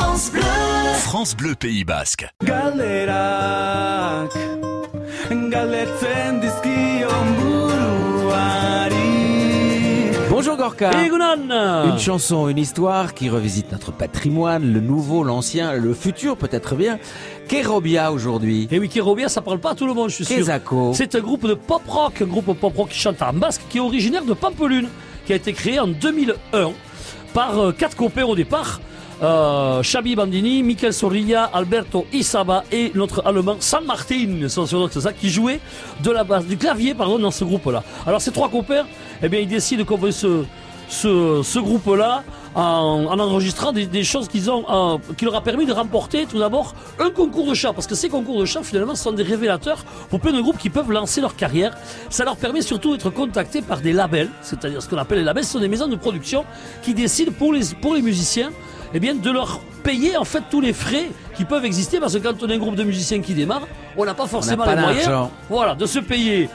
France Bleu. France Bleu Pays Basque. Galerak Galetzen dizkion buruari Bonjour Gorka. Une chanson, une histoire qui revisite notre patrimoine, le nouveau, l'ancien, le futur peut-être bien. Kerobia aujourd'hui. Et oui, Kerobia, ça parle pas à tout le monde, je suis sûr. C'est un groupe de pop rock, un groupe pop rock qui chante en basque, qui est originaire de Pampelune, qui a été créé en 2001 par euh, quatre copains au départ. Euh, Xabi Bandini, Michael Sorilla, Alberto Isaba et notre allemand San Martin, c'est ça, qui jouait de la basse, du clavier pardon, dans ce groupe-là. Alors ces trois copains, eh bien, ils décident qu'on veut ce, ce, ce groupe-là en, en enregistrant des, des choses qu'ils ont, euh, qui leur a permis de remporter tout d'abord un concours de chant, parce que ces concours de chant finalement sont des révélateurs pour plein de groupes qui peuvent lancer leur carrière. Ça leur permet surtout d'être contactés par des labels, c'est-à-dire ce qu'on appelle les labels, ce sont des maisons de production qui décident pour les, pour les musiciens eh bien, de leur payer en fait tous les frais qui peuvent exister parce que quand on est un groupe de musiciens qui démarre, on n'a pas forcément les moyens voilà, de se payer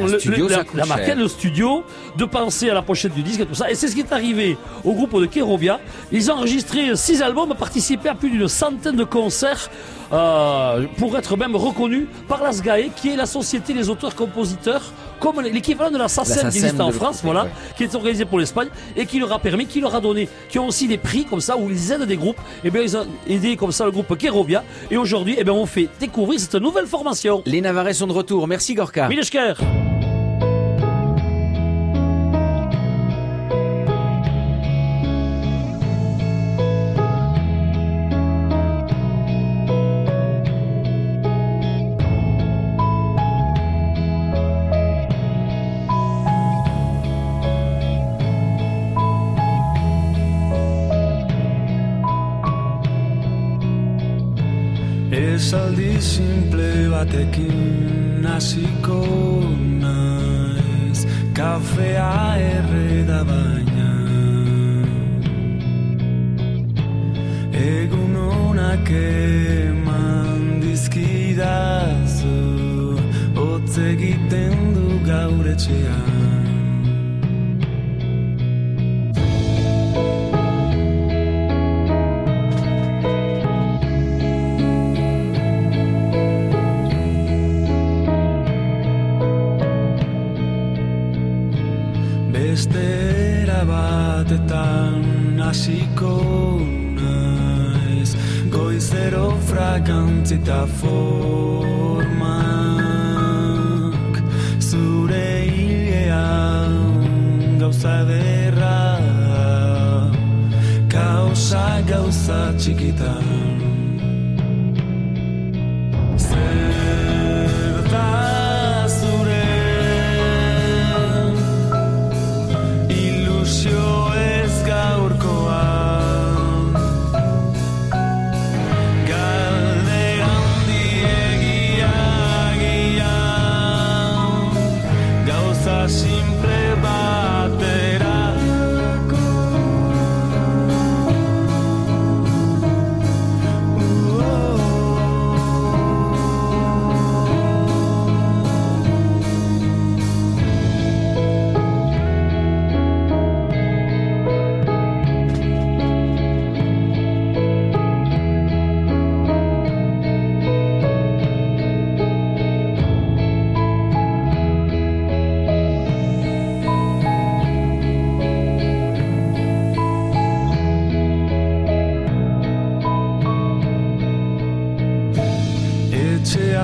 le- studio, le- la, la maquette, le studio, de penser à la pochette du disque et tout ça. Et c'est ce qui est arrivé au groupe de Kerobia. Ils ont enregistré six albums, participé à plus d'une centaine de concerts euh, pour être même reconnus par la SGAE, qui est la Société des auteurs-compositeurs, comme l'équivalent de la SACEM qui existe en France, voilà, qui est organisée pour l'Espagne et qui leur a permis, qui leur a donné, qui ont aussi des prix comme ça où ils aident des groupes. Et bien ils ont aidé comme ça le groupe Kerobia. Et aujourd'hui, eh bien on fait découvrir cette nouvelle formation. Les Navarrais sont de retour. Merci Gorka. Milesker. Esaldi simple batekin hasiko naiz. Kafea erreda baina. Egun honak eman dizkidazu Hotz egiten du gaur etxean Beste era batetan hasiko naiz. Goizero frakantzita formak. Zure hilean gauza derra Kausa gauza txikitan